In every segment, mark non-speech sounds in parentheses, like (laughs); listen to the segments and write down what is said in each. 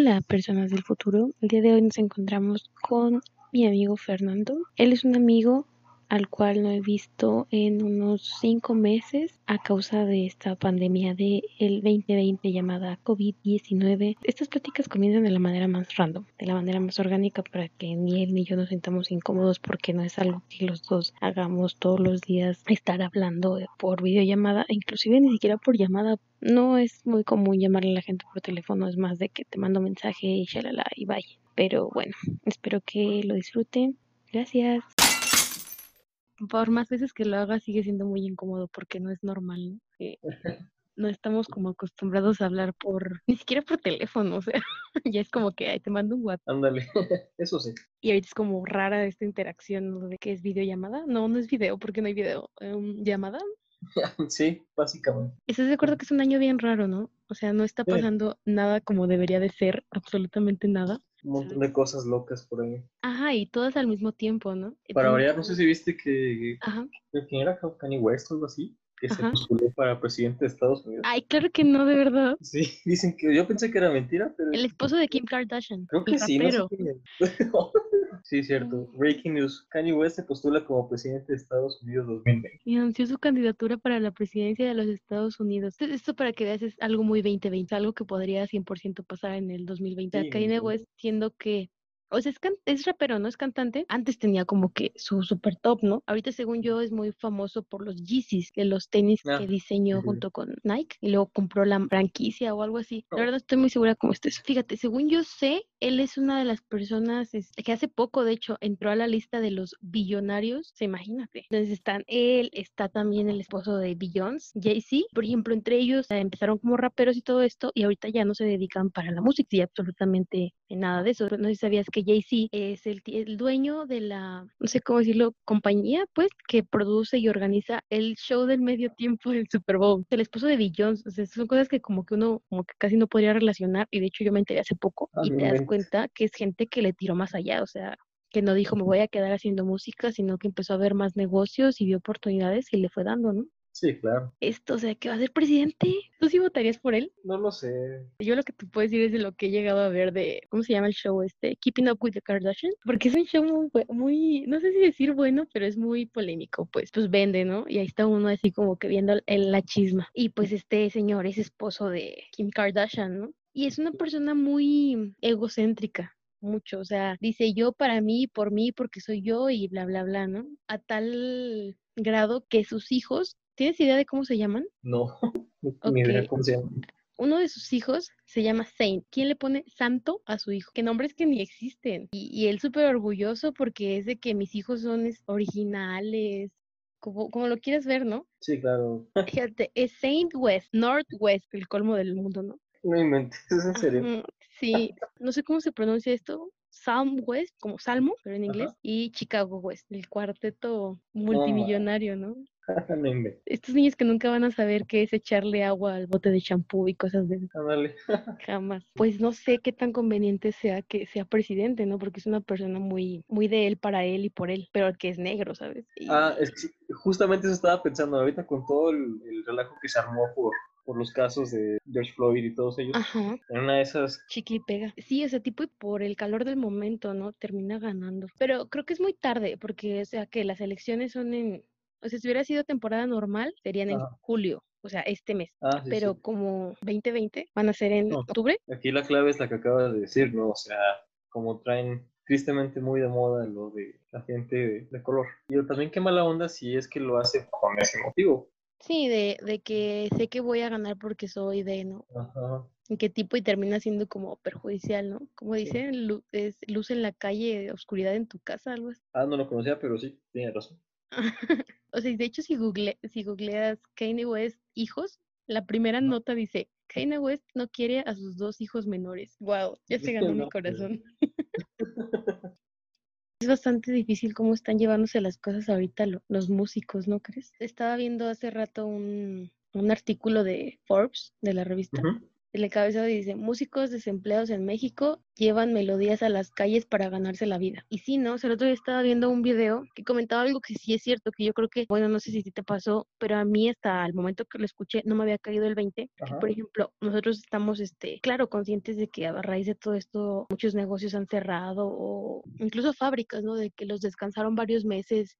Hola, personas del futuro. El día de hoy nos encontramos con mi amigo Fernando. Él es un amigo al cual no he visto en unos cinco meses a causa de esta pandemia del el 2020 llamada COVID-19. Estas pláticas comienzan de la manera más random, de la manera más orgánica para que ni él ni yo nos sintamos incómodos porque no es algo que los dos hagamos todos los días estar hablando por videollamada, inclusive ni siquiera por llamada. No es muy común llamarle a la gente por teléfono, es más de que te mando mensaje y shalala y bye. Pero bueno, espero que lo disfruten. Gracias por más veces que lo haga sigue siendo muy incómodo porque no es normal, ¿no? (laughs) no estamos como acostumbrados a hablar por, ni siquiera por teléfono, o sea, (laughs) ya es como que te mando un WhatsApp. Ándale, (laughs) eso sí. Y ahorita es como rara esta interacción, ¿no? De que es videollamada. No, no es video, porque no hay video. Um, ¿Llamada? Sí, básicamente. ¿Estás de acuerdo que es un año bien raro, no? O sea, no está pasando nada como debería de ser, absolutamente nada un montón de cosas locas por ahí. Ajá, y todas al mismo tiempo, ¿no? Para variar, no sé si viste que... Ajá. ¿Quién era? Kanye West o algo así que se postuló para presidente de Estados Unidos. Ay, claro que no, de verdad. Sí, (laughs) dicen que yo pensé que era mentira, pero... El esposo de Kim Kardashian. Creo que sí, no sé (laughs) Sí, cierto. Breaking news. Kanye West se postula como presidente de Estados Unidos 2020. Y anunció su candidatura para la presidencia de los Estados Unidos. Esto para que veas es algo muy 2020, algo que podría 100% pasar en el 2020. Kanye West siendo que o sea, es, es rapero, ¿no? Es cantante. Antes tenía como que su super top, ¿no? Ahorita, según yo, es muy famoso por los Yeezys, de los tenis que ah, diseñó junto con Nike. Y luego compró la franquicia o algo así. La oh. verdad, estoy muy segura cómo estés. Fíjate, según yo sé, él es una de las personas este, que hace poco, de hecho, entró a la lista de los billonarios. Se imagínate. Entonces están él, está también el esposo de Billions, Jay-Z. Por ejemplo, entre ellos empezaron como raperos y todo esto, y ahorita ya no se dedican para la música y absolutamente nada de eso. No sé si sabías que Jay-Z es el, el, dueño de la, no sé cómo decirlo, compañía, pues, que produce y organiza el show del medio tiempo del Super Bowl. El esposo de Billions, o sea, son cosas que como que uno como que casi no podría relacionar y de hecho yo me enteré hace poco y te das cuenta que es gente que le tiró más allá, o sea, que no dijo me voy a quedar haciendo música, sino que empezó a ver más negocios y vio oportunidades y le fue dando, ¿no? Sí, claro. Esto, o sea, que va a ser presidente. ¿Tú sí votarías por él? No lo sé. Yo lo que te puedo decir es de lo que he llegado a ver de, ¿cómo se llama el show este? Keeping Up with the Kardashians. Porque es un show muy, muy, no sé si decir bueno, pero es muy polémico, pues, pues vende, ¿no? Y ahí está uno así como que viendo el, la chisma. Y pues este señor es esposo de Kim Kardashian, ¿no? Y es una persona muy egocéntrica, mucho, o sea, dice yo para mí, por mí, porque soy yo y bla, bla, bla, ¿no? A tal grado que sus hijos ¿Tienes idea de cómo se llaman? No, (laughs) ni idea cómo se llaman. Uno de sus hijos se llama Saint. ¿Quién le pone santo a su hijo? Que nombres que ni existen. Y, él súper orgulloso porque es de que mis hijos son originales, como, como, lo quieres ver, ¿no? Sí, claro. (laughs) (laughs) Fíjate, es Saint West, Northwest, el colmo del mundo, ¿no? No inventes, ¿es en serio? Sí, no sé cómo se pronuncia esto. Salm West, como Salmo, pero en inglés, y Chicago West, el cuarteto multimillonario, ¿no? (laughs) Estos niños que nunca van a saber qué es echarle agua al bote de champú y cosas de eso. (laughs) Jamás. Pues no sé qué tan conveniente sea que sea presidente, ¿no? Porque es una persona muy, muy de él para él y por él, pero que es negro, ¿sabes? Ah, es que justamente eso estaba pensando ahorita con todo el, relajo que se armó por, por los casos de George Floyd y todos ellos. Ajá. En una de esas. Chiqui pega. Sí, ese tipo y por el calor del momento, ¿no? Termina ganando. Pero creo que es muy tarde, porque, o sea, que las elecciones son en o sea, si hubiera sido temporada normal, serían en julio, o sea, este mes. Ah, Pero como 2020 van a ser en octubre. Aquí la clave es la que acabas de decir, ¿no? O sea, como traen tristemente muy de moda lo de la gente de, color. Y también qué mala onda si es que lo hace con ese motivo. Sí, de, de que sé que voy a ganar porque soy de, ¿no? Ajá. ¿En qué tipo? Y termina siendo como perjudicial, ¿no? Como dicen, luz, es luz en la calle, oscuridad en tu casa, algo así. Ah, no lo conocía, pero sí, tiene razón. (laughs) o sea, de hecho, si, google, si googleas Kanye West hijos, la primera nota dice, Kanye West no quiere a sus dos hijos menores. Wow, ya se ganó mi corazón. (laughs) es bastante difícil cómo están llevándose las cosas ahorita los músicos, ¿no crees? Estaba viendo hace rato un, un artículo de Forbes, de la revista, el encabezado dice, músicos desempleados en México llevan melodías a las calles para ganarse la vida. Y sí, ¿no? O sea, el otro día estaba viendo un video que comentaba algo que sí es cierto, que yo creo que, bueno, no sé si te pasó, pero a mí hasta el momento que lo escuché no me había caído el 20. por ejemplo, nosotros estamos, este, claro, conscientes de que a raíz de todo esto muchos negocios han cerrado o incluso fábricas, ¿no? De que los descansaron varios meses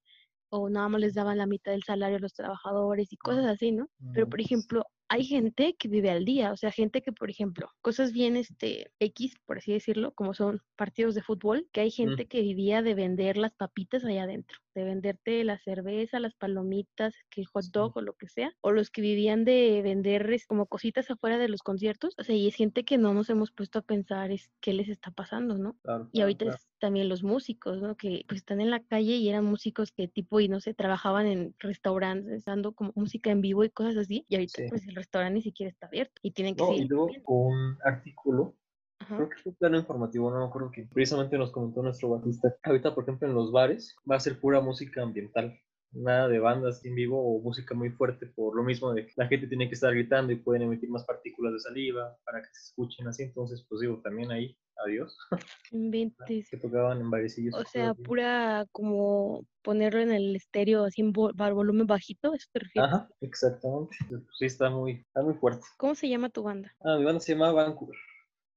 o nada más les daban la mitad del salario a los trabajadores y cosas así, ¿no? Pero, por ejemplo, hay gente que vive al día, o sea, gente que, por ejemplo, cosas bien este X, por así decirlo, como son partidos de fútbol, que hay gente que vivía de vender las papitas allá adentro, de venderte la cerveza, las palomitas, que el hot dog o lo que sea, o los que vivían de vender como cositas afuera de los conciertos, o sea, y es gente que no nos hemos puesto a pensar es qué les está pasando, ¿no? y ahorita es también los músicos, ¿no? Que pues están en la calle y eran músicos que tipo, y no sé, trabajaban en restaurantes, dando como música en vivo y cosas así, y ahorita pues el restaurante ni siquiera está abierto y tienen que no, Y luego un artículo, creo que fue un plano informativo, no me acuerdo que precisamente nos comentó nuestro batista. Ahorita, por ejemplo, en los bares va a ser pura música ambiental nada de bandas en vivo o música muy fuerte por lo mismo de que la gente tiene que estar gritando y pueden emitir más partículas de saliva para que se escuchen así, entonces pues digo, también ahí, adiós. (laughs) Que tocaban en barecillos. O sea, pura como ponerlo en el estéreo así en volumen bajito, ¿eso te refieres? Ajá, exactamente. Pues, sí, está muy, está muy fuerte. ¿Cómo se llama tu banda? Ah, mi banda se llama Vancouver.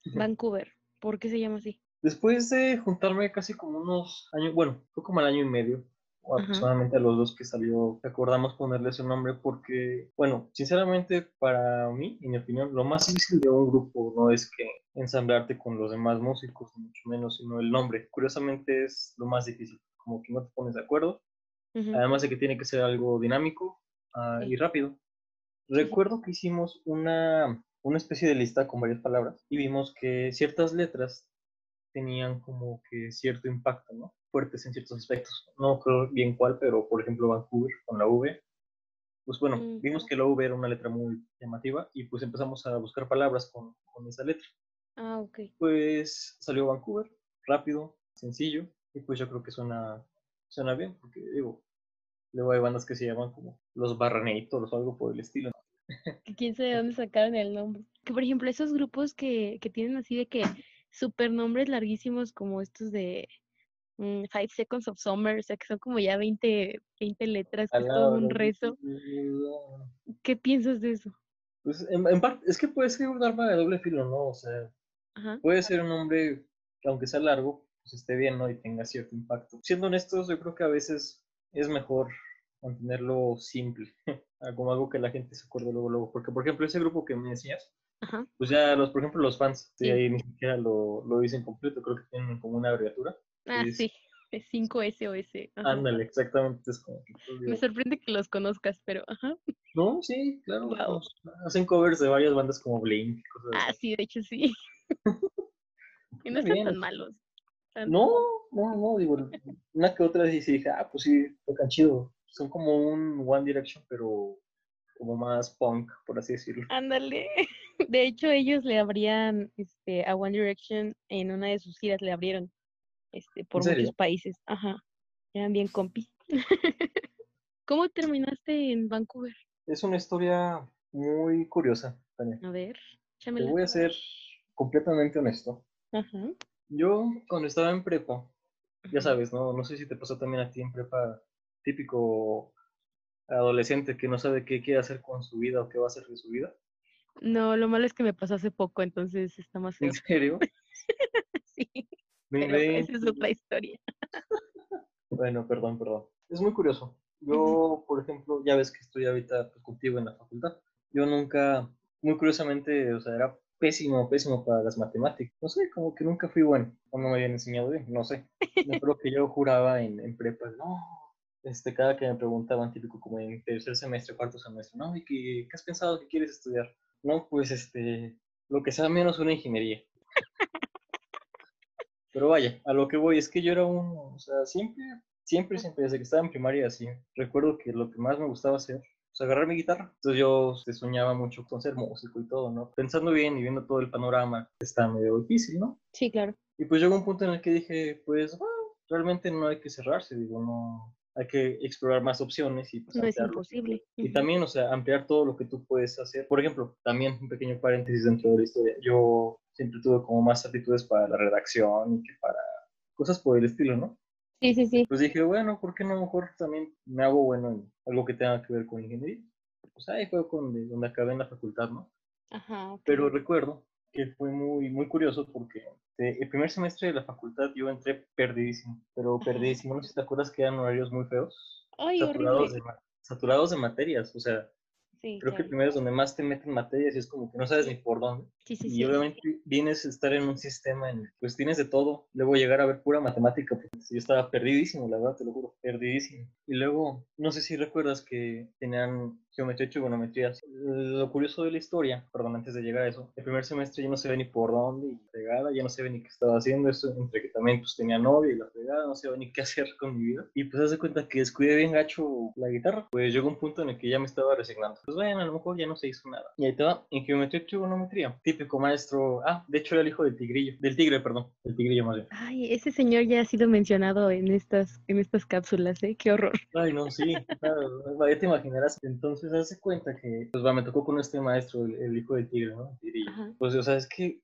(laughs) Vancouver. ¿Por qué se llama así? Después de juntarme casi como unos años, bueno, fue como el año y medio, o aproximadamente a los dos que salió, acordamos ponerle ese nombre porque, bueno, sinceramente para mí, en mi opinión, lo más difícil de un grupo no es que ensamblarte con los demás músicos, mucho menos, sino el nombre. Curiosamente es lo más difícil, como que no te pones de acuerdo, además de que tiene que ser algo dinámico ah, y rápido. Recuerdo que hicimos una, una especie de lista con varias palabras y vimos que ciertas letras tenían como que cierto impacto, ¿no? Fuertes en ciertos aspectos. No creo bien cuál, pero por ejemplo Vancouver con la V. Pues bueno, vimos que la V era una letra muy llamativa y pues empezamos a buscar palabras con, con esa letra. Ah, ok. Pues salió Vancouver, rápido, sencillo, y pues yo creo que suena, suena bien, porque digo, luego hay bandas que se llaman como los Barraneitos o algo por el estilo. (laughs) ¿Quién sabe de dónde sacaron el nombre? Que por ejemplo esos grupos que, que tienen así de que super nombres larguísimos como estos de Five Seconds of Summer, o sea, que son como ya 20, 20 letras, que es todo un rezo. ¿Qué piensas de eso? Pues en, parte, es que puede ser un arma de doble filo, ¿no? O sea, puede ser un nombre que aunque sea largo, pues esté bien, ¿no? Y tenga cierto impacto. Siendo honestos, yo creo que a veces es mejor mantenerlo simple, (laughs) como algo que la gente se acuerde luego, luego. Porque, por ejemplo, ese grupo que me decías, pues ya, los, por ejemplo, los fans, sí. ahí ni siquiera lo, lo, dicen completo, creo que tienen como una abreviatura. Ah, sí, es 5SOS. Ándale, exactamente. Es como Me sorprende que los conozcas, pero ajá. No, sí, claro. Hacen covers de varias bandas como Blink. Cosas ah, sí, de hecho sí. (laughs) y no están tan malos. No, no, no, digo, una que otra sí, sí dije, ah, pues sí, tocan chido. Son como un One Direction, pero como más punk, por así decirlo. Ándale. (laughs) De hecho, ellos le abrían este, a One Direction en una de sus giras, le abrieron este, por muchos países. Ajá. Eran bien compis. (laughs) ¿Cómo terminaste en Vancouver? Es una historia muy curiosa, Tania. A ver, Te voy a ser completamente honesto. Ajá. Yo, cuando estaba en prepa, ya sabes, ¿no? No sé si te pasó también a ti en prepa, típico adolescente que no sabe qué quiere hacer con su vida o qué va a hacer de su vida. No, lo malo es que me pasó hace poco, entonces está más ¿En serio? (laughs) sí. Pero esa es otra historia. bueno, perdón, perdón. Es muy curioso. Yo, por ejemplo, ya ves que estoy ahorita pues, contigo en la facultad. Yo nunca, muy curiosamente, o sea, era pésimo, pésimo para las matemáticas. No sé, como que nunca fui bueno. O no me habían enseñado bien, no sé. Yo creo que yo juraba en, en prepa, no, este, cada que me preguntaban, típico como en tercer semestre, cuarto semestre, ¿no? ¿Y qué, qué has pensado que quieres estudiar? No, pues este, lo que sea menos una ingeniería. Pero vaya, a lo que voy es que yo era un, o sea, siempre, siempre, siempre, desde que estaba en primaria, así, recuerdo que lo que más me gustaba hacer pues agarrar mi guitarra. Entonces yo este, soñaba mucho con ser músico y todo, ¿no? Pensando bien y viendo todo el panorama, está medio difícil, ¿no? Sí, claro. Y pues llegó un punto en el que dije, pues, bueno, realmente no hay que cerrarse, digo, no, hay que explorar más opciones y pues, no es imposible. Y también, o sea, ampliar todo lo que tú puedes hacer. Por ejemplo, también un pequeño paréntesis dentro de la historia. Yo siempre tuve como más aptitudes para la redacción y que para cosas por el estilo, ¿no? Sí, sí, sí. Pues dije, bueno, ¿por qué no mejor también me hago bueno en algo que tenga que ver con ingeniería? Pues ahí fue donde, donde acabé en la facultad, ¿no? Ajá. Pero recuerdo que fue muy, muy curioso porque el primer semestre de la facultad yo entré perdidísimo, pero perdidísimo. No sé si te acuerdas que eran horarios muy feos. Ay, saturados, horrible. de, saturados de materias, o sea, Sí, creo que primero es donde más te meten materias y es como que no sabes ni por dónde. Sí, sí, Y obviamente vienes a estar en un sistema en el que pues tienes de todo. Luego llegar a ver pura matemática, porque yo estaba perdidísimo, la verdad, te lo juro, perdidísimo. Y luego, no sé si recuerdas que tenían geometría y trigonometría. Lo curioso de la historia, perdón, antes de llegar a eso, el primer semestre ya no se ve ni por dónde y la fregada, ya no se ve ni qué estaba haciendo, eso entre que también pues tenía novia y la fregada, no sabía ni qué (laughs) hacer con mi vida. Y pues haz de cuenta que descuidé bien gacho la guitarra, pues llegó un punto en el que ya me estaba resignando. Pues bueno, a lo mejor ya no se hizo nada. Y ahí te va, en geometría y trigonometría, típico maestro, ah, de hecho era el hijo del tigrillo, del tigre, perdón, del tigrillo más bien. Ay, ese señor ya ha sido mencionado en estas, en estas cápsulas, ¿eh? Qué horror. Ay, no, sí, claro, ya te imaginarás. Entonces, hace cuenta que, pues, va, me tocó con este maestro, el, el hijo del tigre, ¿no? Pues, o sea, es que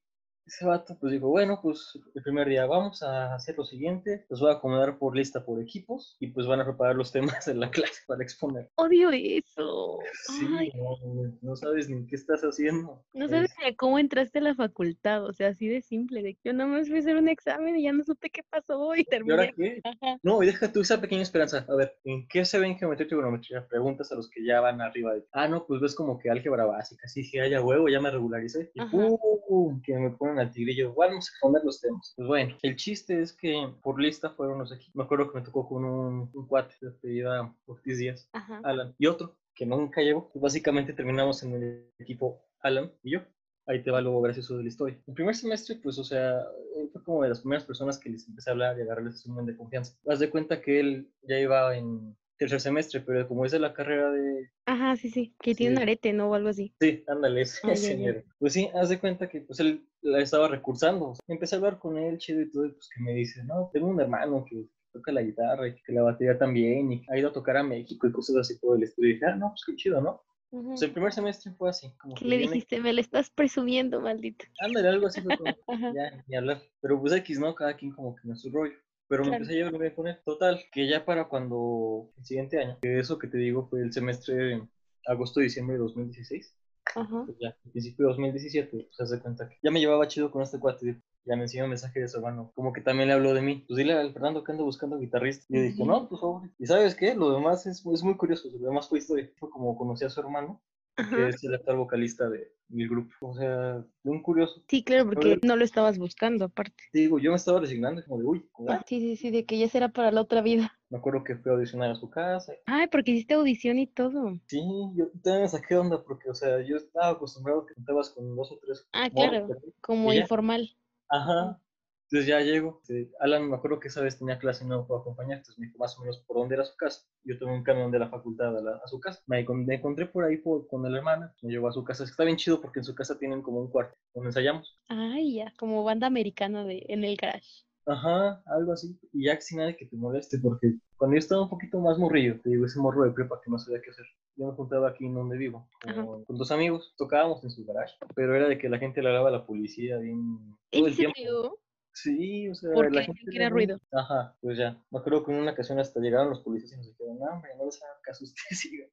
ese vato, pues, dijo, bueno, pues, el primer día vamos a hacer lo siguiente, los voy a acomodar por lista, por equipos, y pues van a preparar los temas en la (laughs) clase para exponer. Odio eso. Sí, no, no sabes ni qué estás haciendo. no sabes Es- ni cómo entraste a la facultad, o sea, así de simple, de que yo nada más fui a hacer un examen y ya no supe qué pasó y ¿Y ahora terminé. qué? Ajá. No, y deja tú esa pequeña esperanza. A ver, ¿en qué se ve en geometría y trigonometría? Preguntas a los que ya van arriba. De, ah, no, pues ves como que álgebra básica. Sí, dije, ay, a huevo, ya me regularicé. Y. ¡pum! Que me ponen al tigrillo. Vamos a poner los temas. Pues bueno, el chiste es que por lista fueron los equipos. Me acuerdo que me tocó con un, un cuate de apellida Ortiz Díaz, Ajá. Alan, y otro que nunca llegó. Pues básicamente terminamos en el equipo Alan y yo. Ahí te va lo gracioso de la historia. El primer semestre, pues, o sea, él fue como de las primeras personas que les empecé a hablar y agarrarles un buen de confianza. Haz de cuenta que él ya iba en tercer semestre, pero como es de la carrera de... Ajá, sí, sí, que tiene un arete, ¿no? O algo así. Sí, ándale, ese, Ah, ese (laughs) ya. mero. Pues sí, haz de cuenta que pues él la estaba recursando. Empecé a hablar con él, chido y todo, y pues que me dice, no, tengo un hermano que toca la guitarra y que la batería también y ha ido a tocar a México y cosas así por el estudio. Y dije, ah, no, pues qué chido, ¿no? Ujú. Pues el primer semestre fue así, como ¿Qué que le viene- dijiste? Me lo estás presumiendo, maldito. Ándale, algo así fue como, (laughs) ya, ni hablar. Pero pues X, ¿no? Cada quien como que en su rollo. Pero me empecé a llevar bien con él. Total, que ya para cuando el siguiente año, que eso que te digo fue el semestre de agosto-diciembre de 2016, Ajá. pues ya, al principio de 2017, pues haz de cuenta que ya me llevaba chido con este cuate. Ya me enseñó un mensaje de su hermano, como que también le habló de mí. Pues dile al Fernando que ando buscando guitarrista. Y yo dije, no, pues favor. ¿Y sabes qué? Lo demás es, es muy curioso. Lo demás fue historia. Fue como conocí a su hermano, que es el actual vocalista de, del grupo. O sea, un curioso. Sí, claro, porque no lo estabas buscando, aparte. Te digo, yo me estaba resignando, como de, uy, ¿verdad? Sí, sí, sí, de que ya será para la otra vida. Me acuerdo que fui a audicionar a su casa. Ay, porque hiciste audición y todo. Sí, yo también me saqué onda porque, o sea, yo estaba acostumbrado a que contabas con dos o tres. Ah, claro, como y ya. informal. Ajá. Entonces ya llego. este, Alan, me acuerdo que esa vez tenía clase y no me pudo acompañar. Entonces me dijo más o menos por dónde era su casa. Yo tomé un camión de la facultad a, la- a su casa. Me, encon- me encontré por ahí por- con el hermano. Me llevó a su casa. Está bien chido porque en su casa tienen como un cuarto donde ensayamos. Ay, ya, como banda americana de en el garage. Ajá, algo así. Y ya sin nada que te moleste, porque cuando yo estaba un poquito más morrillo, te digo, ese morro de prepa que no sabía qué hacer. Yo me juntaba aquí en donde vivo, con, con dos amigos, tocábamos en su garage, pero era de que la gente le hablaba a la policía bien todo ¿En el tiempo. serio? Sí, o sea, ¿Por la gente ¿Que era bien- ruido? Ajá, pues ya. Me acuerdo que en una ocasión hasta llegaron los policías y nos dijeron, no, hombre, no les hagan caso, ustedes (laughs) sigan.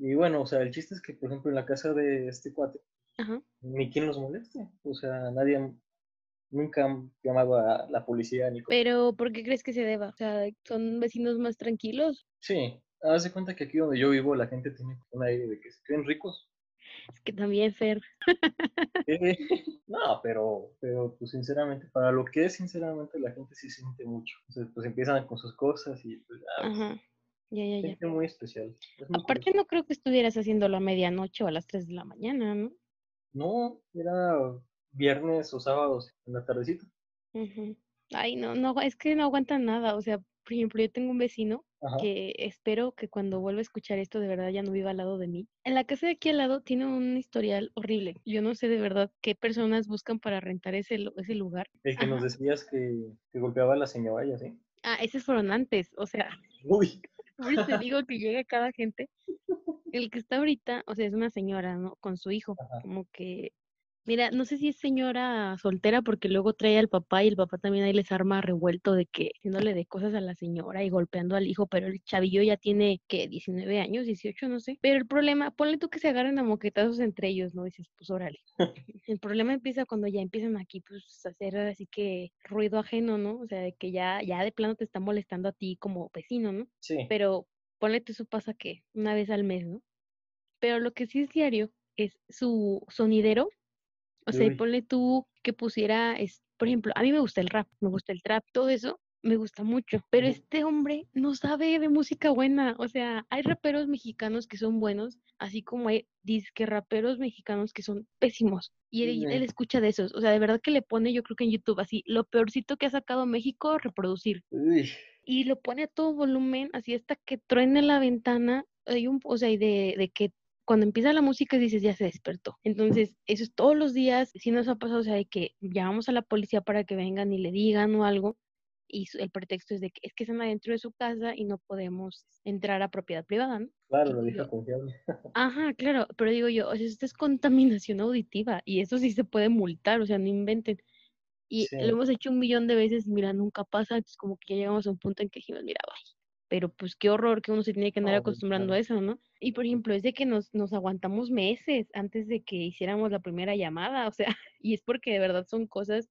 y bueno, o sea, el chiste es que, por ejemplo, en la casa de este cuate, Ajá. ni quien los moleste. O sea, nadie, nunca han llamado a la policía ni. Pero, ¿por qué crees que se deba? O sea, ¿son vecinos más tranquilos? Sí, haz de cuenta que aquí donde yo vivo la gente tiene un aire de que se creen ricos. Es que también, Fer. (laughs) Eh, (laughs) no, pero, pero pues sinceramente, para lo que es sinceramente la gente sí siente mucho. Entonces, pues empiezan con sus cosas y pues ya, pues, Ajá. Ya, ya, ya. gente muy especial. Es muy Aparte, curioso. no creo que estuvieras haciéndolo a medianoche o a las 3 de la mañana, ¿no? No, era viernes o sábados en la tardecita. Ujú. Ay, no, no, es que no aguantan nada. O sea, por ejemplo, yo tengo un vecino Ajá. que espero que cuando vuelva a escuchar esto de verdad ya no viva al lado de mí. En la casa de aquí al lado tiene un historial horrible. Yo no sé de verdad qué personas buscan para rentar ese, ese lugar. El que nos decías que, que golpeaba a la señora y así. Ah, esos fueron antes, o sea, (laughs) Uy, (laughs) Por eso digo que llega cada gente. El que está ahorita, o sea, es una señora, ¿no? Con su hijo, como que Mira, no sé si es señora soltera porque luego trae al papá y el papá también ahí les arma revuelto de que haciéndole de cosas a la señora y golpeando al hijo, pero el chavillo ya tiene que 19 años, 18, no sé. Pero el problema, ponle tú que se agarren a moquetazos entre ellos, ¿no? Dices, pues órale. (laughs) el problema empieza cuando ya empiezan aquí pues a hacer así que ruido ajeno, ¿no? O sea, de que ya ya de plano te están molestando a ti como vecino, ¿no? Sí. Pero ponle tú eso pasa que una vez al mes, ¿no? Pero lo que sí es diario es su sonidero o sea, y ponle tú que pusiera, es, por ejemplo, a mí me gusta el rap, me gusta el trap, todo eso me gusta mucho, pero este hombre no sabe de música buena, o sea, hay raperos mexicanos que son buenos, así como hay disque raperos mexicanos que son pésimos, y él, escucha de esos, o sea, de verdad que le pone, yo creo que en YouTube, así, lo peorcito que ha sacado México, reproducir. Y lo pone a todo volumen, así hasta que truene la ventana, hay un, o sea, y de, de que cuando empieza la música dices, ya se despertó. Entonces, eso es todos los días. Si nos ha pasado, o sea, de que llamamos a la policía para que vengan y le digan o algo, y el pretexto es de que es que están adentro de su casa y no podemos entrar a propiedad privada, ¿no? Claro, lo dijo confiable. (laughs) Ajá, claro, pero digo yo, o sea, esto es contaminación auditiva y eso sí se puede multar, o sea, no inventen. Y lo hemos hecho un millón de veces, mira, nunca pasa, es como que ya llegamos a un punto en que dijimos, mira, bye pero pues qué horror que uno se tiene que andar acostumbrando a eso, ¿no? Y por ejemplo, es de que nos, nos aguantamos meses antes de que hiciéramos la primera llamada, o sea, (laughs) y es porque de verdad son cosas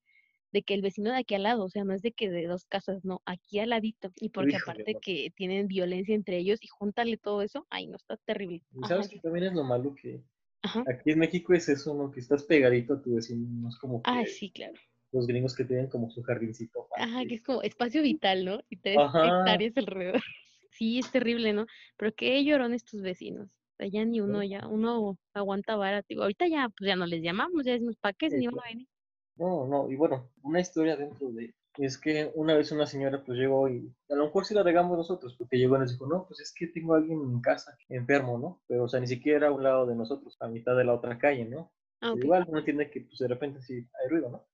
de que el vecino de aquí al lado, o sea, no es de que de dos casas, no, aquí al ladito, y porque aparte que tienen violencia entre ellos y júntale todo eso, ay, no, está terrible. Y sabes que también es lo malo que aquí en México es eso, ¿no? Que estás pegadito a tu vecino, no es como que... Ay, sí, claro los gringos que tienen como su jardincito. Ajá, que es como espacio vital, ¿no? Y tres hectáreas alrededor. (laughs) Sí, es terrible, ¿no? Pero qué llorón estos vecinos. O sea, ya ni uno, ya uno aguanta vara. Digo, ahorita ya, pues ya no les llamamos, ya decimos, ¿para qué? Si ni uno viene. No, no, y bueno, una historia dentro de, es que una vez una señora pues llegó y a lo mejor sí la regamos nosotros, porque llegó y nos dijo, no, pues es que tengo a alguien en casa enfermo, ¿no? Pero, o sea, ni siquiera a un lado de nosotros, a mitad de la otra calle, ¿no? Ah, Igual uno entiende que pues de repente sí hay ruido, ¿no?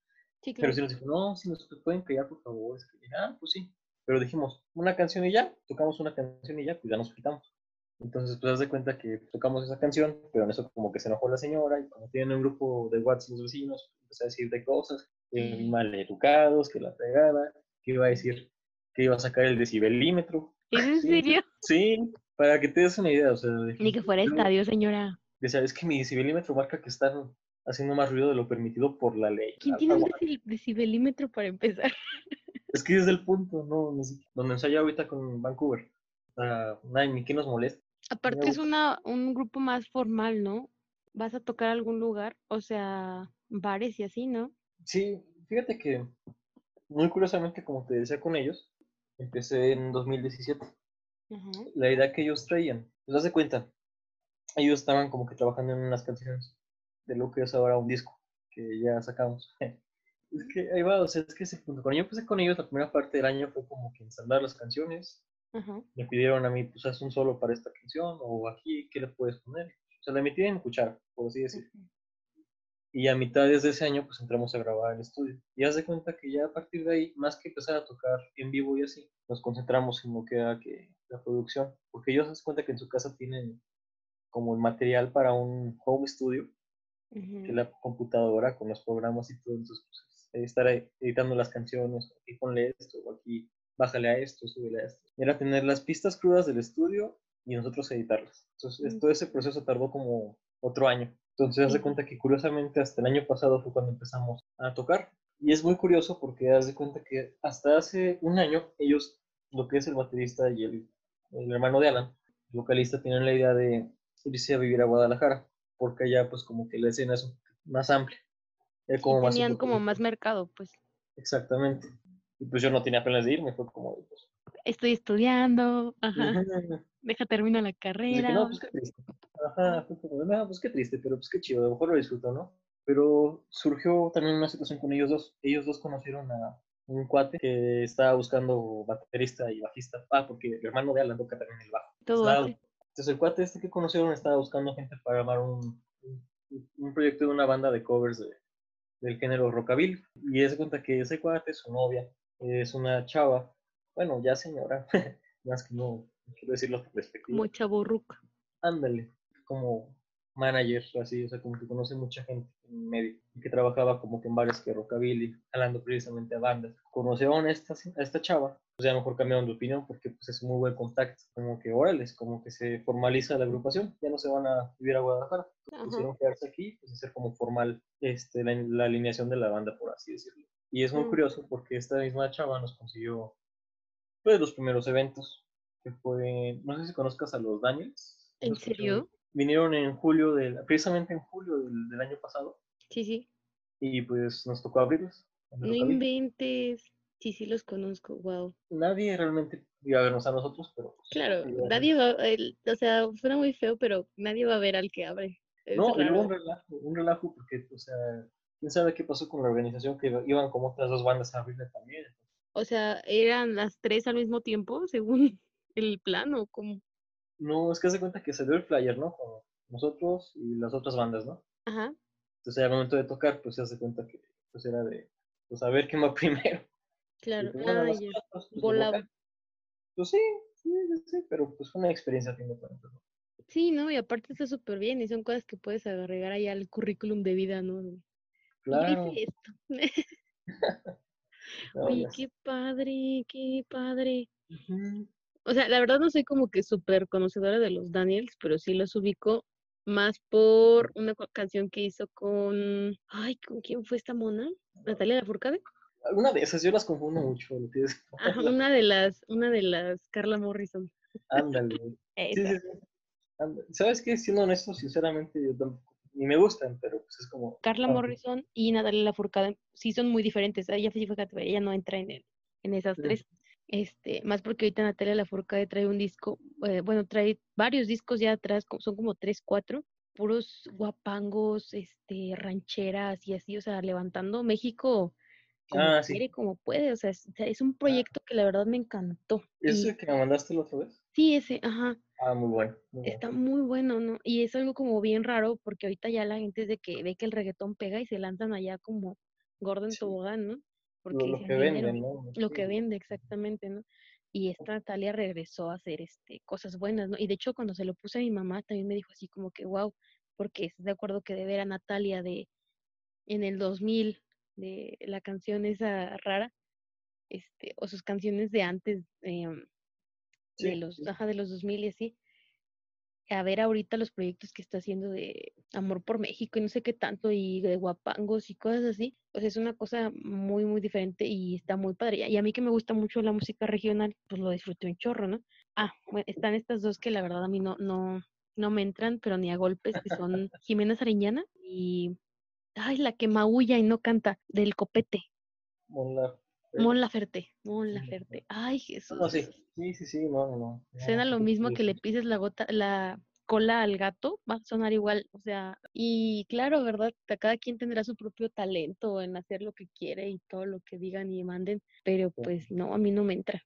Pero si nos dijo, no, si nos pueden callar, por favor. Es que, ah, pues sí. Pero dijimos, una canción y ya, tocamos una canción y ya, pues ya nos quitamos. Entonces, pues, das de cuenta que tocamos esa canción, pero en eso como que se enojó la señora y cuando tienen un grupo de WhatsApp los vecinos, empezó a decir de cosas, que mal educados, que la pegada, que iba a decir que iba a sacar el decibelímetro. ¿En serio? Sí, para que te des una idea, o sea... Ni que fuera estadio, señora. Decía, es que mi decibelímetro marca que están haciendo más ruido de lo permitido por la ley. ¿Quién tiene un decibelímetro para empezar? (laughs) Es que es el punto, ¿no? Donde ensayo ahorita con Vancouver. Uh, ni que nos molesta. Aparte es una, un grupo más formal, ¿no? Vas a tocar algún lugar, o sea, bares y así, ¿no? Sí, fíjate que muy curiosamente, como te decía con ellos, empecé en 2017. La idea que ellos traían, pues de cuenta, ellos estaban como que trabajando en unas canciones de lo que es ahora un disco que ya sacamos. (laughs) es que ahí va, o sea, es que ese punto. Cuando yo empecé con ellos, la primera parte del año fue como que ensamblar las canciones. Me pidieron a mí, pues haz un solo para esta canción, o aquí, ¿qué le puedes poner? O sea, le metí en cuchara, por así decirlo. Y a mitad de ese año, pues entramos a grabar el estudio. Y haz de cuenta que ya a partir de ahí, más que empezar a tocar en vivo y así, nos concentramos en lo que era que la producción. Porque ellos se cuenta que en su casa tienen como el material para un home studio que la computadora con los programas y todo. Entonces, pues, estar editando las canciones, aquí ponle esto, o aquí bájale a esto, súbele a esto. Era tener las pistas crudas del estudio y nosotros editarlas. Entonces, todo ese proceso tardó como otro año. Entonces, haz de cuenta que curiosamente hasta el año pasado fue cuando empezamos a tocar. Y es muy curioso porque haz de cuenta que hasta hace un año ellos, lo que es el baterista y el, el hermano de Alan, el vocalista, tienen la idea de irse a vivir a Guadalajara porque allá pues como que la escena es más amplia. como tenían como más mercado, pues. Exactamente. Y pues yo no tenía planes de irme, fue como... Pues, Estoy estudiando, ajá. Deja termino la carrera. no, pues qué triste. Ajá, fue como, no, pues qué triste, pero pues qué chido, a lo mejor lo disfruto, ¿no? Pero surgió también una situación con ellos dos. Ellos dos conocieron a un cuate que estaba buscando baterista y bajista. Ah, porque el hermano de Alan toca también el bajo. Todo. Entonces el cuate este que conocieron estaba buscando gente para armar un, un, proyecto de una banda de covers de, del género rockabilly. Y se cuenta que ese cuate, su novia, es una chava, bueno, ya señora, (laughs) más que no, quiero decirlo por perspectiva. Como chaborruca. Ándale, como manager, así, o sea, como que conoce mucha gente en medio, y que trabajaba como que en bares que rockabilly, hablando precisamente a bandas. Conocieron a esta, a esta chava, pues ya mejor cambiaron de opinión porque pues es un muy buen contacto, como que órale, como que se formaliza la agrupación, ya no se van a vivir a Guadalajara, quisieron quedarse aquí, pues hacer como formal este, la, alineación de la banda, por así decirlo. Y es muy mm. curioso porque esta misma chava nos consiguió pues los primeros eventos, que fue, no sé si conozcas a los Daniels. ¿En serio? vinieron en julio, del, precisamente en julio del, año pasado. Sí, sí. Y pues nos tocó abrirlos. No inventes. Sí, sí los conozco, wow. Nadie realmente iba a vernos a nosotros, pero... Pues, claro, nadie va, el, o sea, suena muy feo, pero nadie va a ver al que abre. no, y un relajo, un relajo porque, o sea, quién sabe qué pasó con la organización que iban como otras dos bandas a abrirle también. O sea, ¿eran las tres al mismo tiempo, según (laughs) el plan o cómo? No, es que hace cuenta que se dio el flyer, ¿no? Con nosotros y las otras bandas, ¿no? Ajá. Entonces al momento de tocar, pues se hace cuenta que pues era de, pues a ver quién va (laughs) primero. Claro, pues, ah, pues, volaba. Pues sí, sí, sí, pero pues fue una experiencia a fin de cuentas, ¿no? Sí, ¿no? Y aparte está súper bien y son cosas que puedes agregar ahí al currículum de vida, ¿no? Claro. esto. (laughs) (laughs) Oye, qué padre, qué padre. O sea, la verdad no soy como que súper conocedora de los Daniels, pero sí los ubico más por una canción que hizo con... Ay, ¿con quién fue esta mona? ¿Natalia Lafourcade? Alguna de esas, yo las confundo mucho. una de las, una de las Carla Morrison. Ándale. (laughs) sí, sí, sí. ¿Sabes qué? Siendo honesto, sinceramente, yo tampoco, ni me gustan, pero pues es como... Carla Morrison y Natalia Lafourcade sí son muy diferentes. Ella, fíjate, ella no entra en, el, en esas tres. Este, más porque ahorita Natalia Lafourcade trae un disco, eh, bueno, trae varios discos ya atrás, son como tres, cuatro, puros guapangos, este, rancheras y así, o sea, levantando México como ah, quiere, como puede, o sea, es, un ah. proyecto que la verdad me encantó. ¿Ese que me mandaste la otra vez? Sí, ese, ajá. Ah, muy bueno. Está muy bueno, ¿no? Y es algo como bien raro, porque ahorita ya la gente es de que ve que el reggaetón pega y se lanzan allá como Gordon Tobogán, ¿no? Porque lo, que vende, ¿no? Lo que vende, exactamente, ¿no? Y esta Natalia regresó a hacer este, cosas buenas, ¿no? Y de hecho, cuando se lo puse a mi mamá, también me dijo así como que, wow, porque es de acuerdo que de ver a Natalia de en el 2000, de la canción esa rara, este, o sus canciones de antes, em, de los, ajá, de los 2000 y así, a ver ahorita los proyectos que está haciendo de Amor por México y no sé qué tanto, y de guapangos y cosas así, pues es una cosa muy, muy diferente y está muy padre. Y a mí que me gusta mucho la música regional, pues lo disfruté un chorro, ¿no? Ah, bueno, están estas dos que la verdad a mí no, no, no me entran, pero ni a golpes, que son Jimena Sariñana y, ay, la que maulla y no canta, del copete. Mon Laferte, Mon Laferte. Ay, Jesús. No, sí, sí, sí, sí, no, no, no. Suena lo mismo que le pises la gota, la cola al gato, va a sonar igual, o sea, y claro, ¿verdad? Cada quien tendrá su propio talento en hacer lo que quiere y todo lo que digan y manden, pero pues no, a mí no me entra,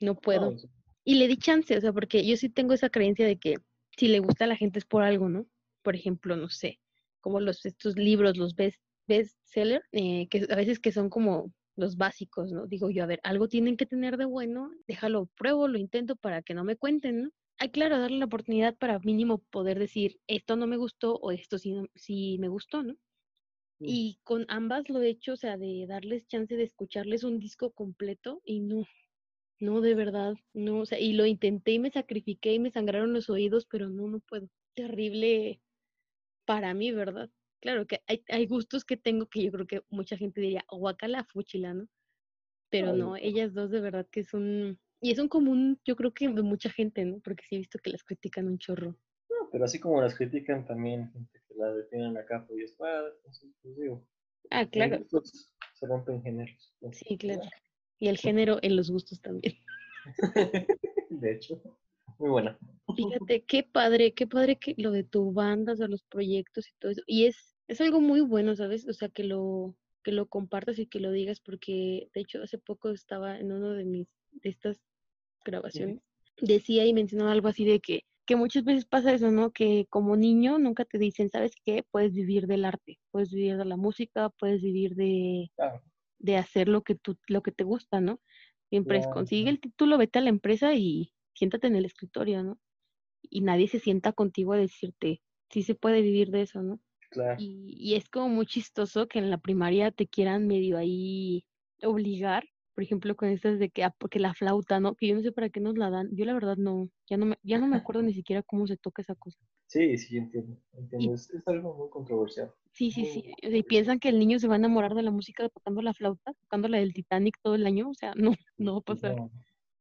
no puedo. Y le di chance, o sea, porque yo sí tengo esa creencia de que si le gusta a la gente es por algo, ¿no? Por ejemplo, no sé, como los estos libros, los best bestseller, eh, que a veces que son como los básicos, ¿no? Digo yo, a ver, algo tienen que tener de bueno, déjalo, pruebo, lo intento para que no me cuenten, ¿no? Hay, claro, darle la oportunidad para mínimo poder decir, esto no me gustó o esto sí, sí me gustó, ¿no? Y con ambas lo he hecho, o sea, de darles chance de escucharles un disco completo y no, no, de verdad, no, o sea, y lo intenté y me sacrifiqué y me sangraron los oídos, pero no, no puedo. Terrible para mí, ¿verdad? claro que hay, hay gustos que tengo que yo creo que mucha gente diría, guacala fuchila, ¿no? Pero no, ellas dos de verdad que son, y es un común, yo creo que de mucha gente, ¿no? Porque sí he visto que las critican un chorro. No, pero así como las critican también gente que las detienen acá, pues, pues, pues digo. Ah, claro. Se rompen géneros. Sí, claro. Y el género en los gustos también. (laughs) de hecho. Muy buena. (laughs) Fíjate, qué padre, qué padre que lo de tu banda, o sea, los proyectos y todo eso. Y es, es algo muy bueno, ¿sabes? O sea, que lo, que lo compartas y que lo digas, porque de hecho hace poco estaba en uno de mis, de estas grabaciones, decía y mencionaba algo así de que, que muchas veces pasa eso, ¿no? Que como niño nunca te dicen, ¿sabes qué? Puedes vivir del arte, puedes vivir de la música, puedes vivir de, de hacer lo que tú, lo que te gusta, ¿no? Siempre es consigue el título, vete a la empresa y, siéntate en el escritorio, ¿no? Y nadie se sienta contigo a decirte, sí se puede vivir de eso, ¿no? Claro. Y, y es como muy chistoso que en la primaria te quieran medio ahí obligar, por ejemplo, con estas de que, ah, porque la flauta, ¿no? Que yo no sé para qué nos la dan. Yo la verdad no, ya no me, ya no me acuerdo ni siquiera cómo se toca esa cosa. Sí, sí, entiendo. entiendo. es, es, algo muy controversial. Sí, sí, sí. Y piensan que el niño se va a enamorar de la música tocando la flauta, tocando la del Titanic todo el año. O sea, (laughs) no, no va a pasar. No.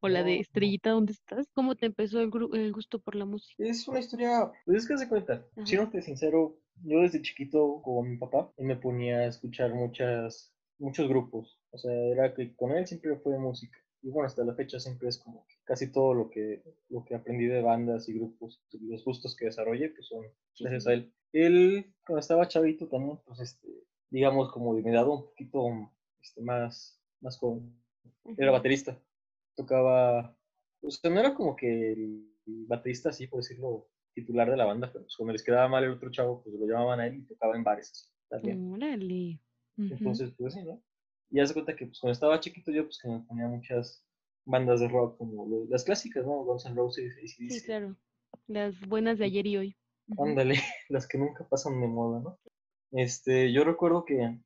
O la de Estrellita, ¿dónde estás? ¿Cómo te empezó el, el, gusto por la música? Es una historia, pues es que se cuenta. Si no te sincero, yo desde chiquito, con mi papá, él me ponía a escuchar muchas, muchos grupos. O sea, era que con él siempre fue música. Y bueno, hasta la fecha siempre es como casi todo lo que, lo que aprendí de bandas y grupos, los gustos que desarrollé, pues son gracias a él. Él, cuando estaba chavito también, pues este, digamos como de mi edad un poquito este, más, más joven. Era baterista tocaba, o sea, no era como que el baterista, así por decirlo, titular de la banda, pero pues, cuando les quedaba mal el otro chavo, pues lo llamaban a él y tocaba en bares así, también. Órale. Entonces, pues sí, ¿no? Y hace cuenta que pues cuando estaba chiquito yo, pues que me ponía muchas bandas de rock, como las clásicas, ¿no? Guns N' Roses, ACDC. Sí, claro. Las buenas de ayer y hoy. Ándale, (laughs) las que nunca pasan de moda, ¿no? Este, yo recuerdo que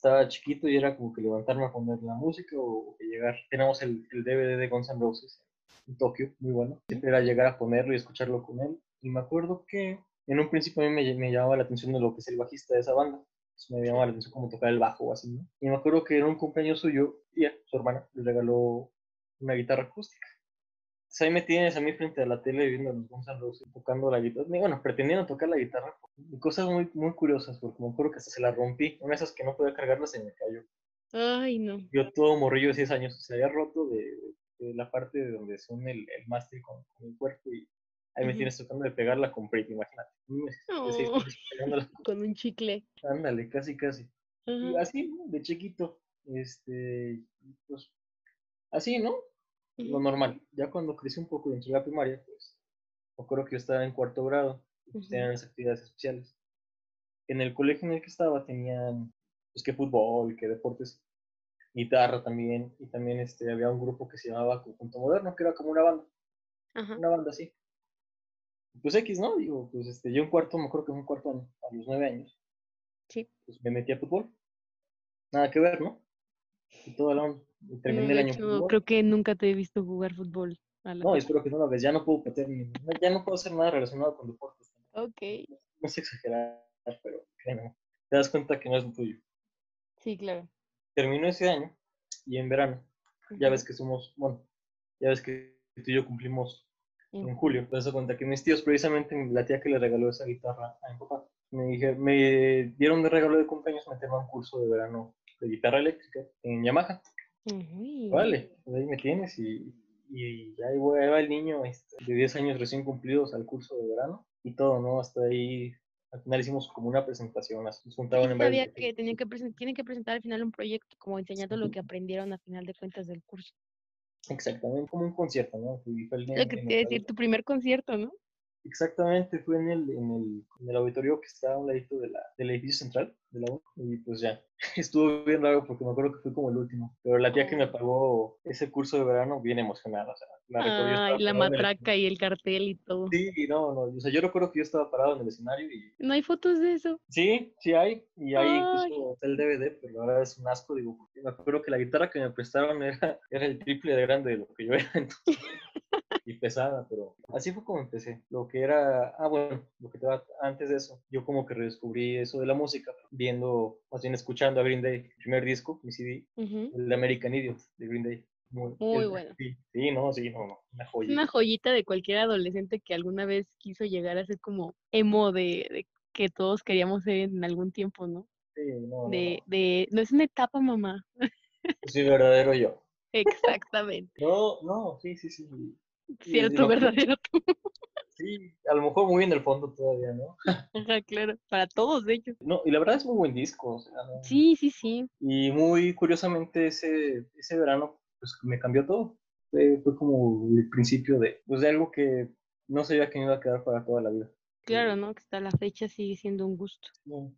estaba chiquito y era como que levantarme a poner la música o, llegar. Tenemos el, el, DVD de Guns N' Roses en Tokio, muy bueno. Siempre era llegar a ponerlo y escucharlo con él. Y me acuerdo que en un principio a mí me, me llamaba la atención de lo que es el bajista de esa banda. me llamaba la atención cómo tocar el bajo o así, ¿no? Y me acuerdo que era un cumpleaños suyo, tía, su hermana, le regaló una guitarra acústica. Ahí me tienes a mí frente a la tele viendo a los Guns N' Roses tocando la guitarra, bueno, pretendiendo tocar la guitarra. Y cosas muy, muy curiosas, porque me acuerdo que hasta se la rompí. Una de esas que no podía cargarla se me cayó. Ay, no. Yo todo morrillo de 6 años, se había roto de, de, la parte de donde son el, el mástil con, con, el cuerpo y ahí me uh -huh. tienes tratando de pegarla con Pretty, imagínate. Oh, (laughs) con un chicle. Ándale, casi, casi. Uh -huh. Y así, de chiquito, este, pues, así, ¿no? Lo normal. Ya cuando crecí un poco y entré a la primaria, pues, me acuerdo que yo estaba en cuarto grado, pues, tenían las actividades especiales. En el colegio en el que estaba tenían, pues, que fútbol, que deportes, guitarra también, y también este, había un grupo que se llamaba Conjunto Moderno, que era como una banda, Ajá. una banda así. Pues X, ¿no? Digo, pues este, yo en cuarto, me acuerdo que en un cuarto año, a los nueve años, sí. pues me metí a fútbol. Nada que ver, ¿no? Y todo el año. Terminé no, el año. Hecho, creo que nunca te he visto jugar fútbol. no, espero que no lo ves. Ya no puedo ya no puedo hacer nada relacionado con deportes. Ok. No sé exagerar, pero créeme, te das cuenta que no es lo tuyo. Sí, claro. Terminó ese año y en verano, uh -huh. ya ves que somos, bueno, ya ves que tú y yo cumplimos uh -huh. en julio. Te das cuenta que mis tíos, precisamente la tía que le regaló esa guitarra a mi papá, me, dije, me dieron de regalo de cumpleaños meterme a un curso de verano de guitarra eléctrica en Yamaha. Vale, pues ahí me tienes y, y ahí, voy, ahí va el niño este, de 10 años recién cumplidos al curso de verano y todo, ¿no? Hasta ahí, al final hicimos como una presentación, nos juntaban en sabía que, tenían que tienen que presentar al final un proyecto, como enseñando lo que aprendieron a final de cuentas del curso. Exactamente, como un concierto, ¿no? Lo que te decir, tu primer concierto, ¿no? Exactamente, fue en el, en el, en el auditorio que está a un ladito de la, del edificio central de la U. Y pues ya, (laughs) estuvo bien raro porque me acuerdo que fue como el último. Pero la tía que me pagó ese curso de verano, bien emocionada. O sea, la Ay, la matraca el... y el cartel y todo. Sí, no, no. O sea, yo recuerdo que yo estaba parado en el escenario y. ¿No hay fotos de eso? Sí, sí hay. Y hay Ay. incluso el DVD, pero verdad es un asco. Digo, porque me acuerdo que la guitarra que me prestaron era, era el triple de grande de lo que yo era (laughs) entonces. Y pesada, pero así fue como empecé. Lo que era, ah, bueno, lo que te va antes de eso, yo como que redescubrí eso de la música, viendo, más bien escuchando a Green Day, el primer disco, mi CD, uh -huh. el American Idiot de Green Day. Muy, Muy el, bueno. Sí, sí, no, sí, no, no, una joyita. Una joyita de cualquier adolescente que alguna vez quiso llegar a ser como emo de, de que todos queríamos ser en algún tiempo, ¿no? Sí, no. De, no. de, no es una etapa, mamá. Sí, verdadero yo. (laughs) Exactamente. No, no, sí, sí, sí. Cierto, verdadero tú. (laughs) Sí, a lo mejor muy en el fondo todavía, ¿no? (laughs) Ajá, claro, para todos ellos. No, y la verdad es muy buen disco. O sea. Sí, sí, sí. Y muy curiosamente ese, ese verano, pues me cambió todo. Fue, fue como el principio de, pues, de algo que no sabía que me iba a quedar para toda la vida. Claro, ¿no? Que hasta la fecha sigue siendo un gusto.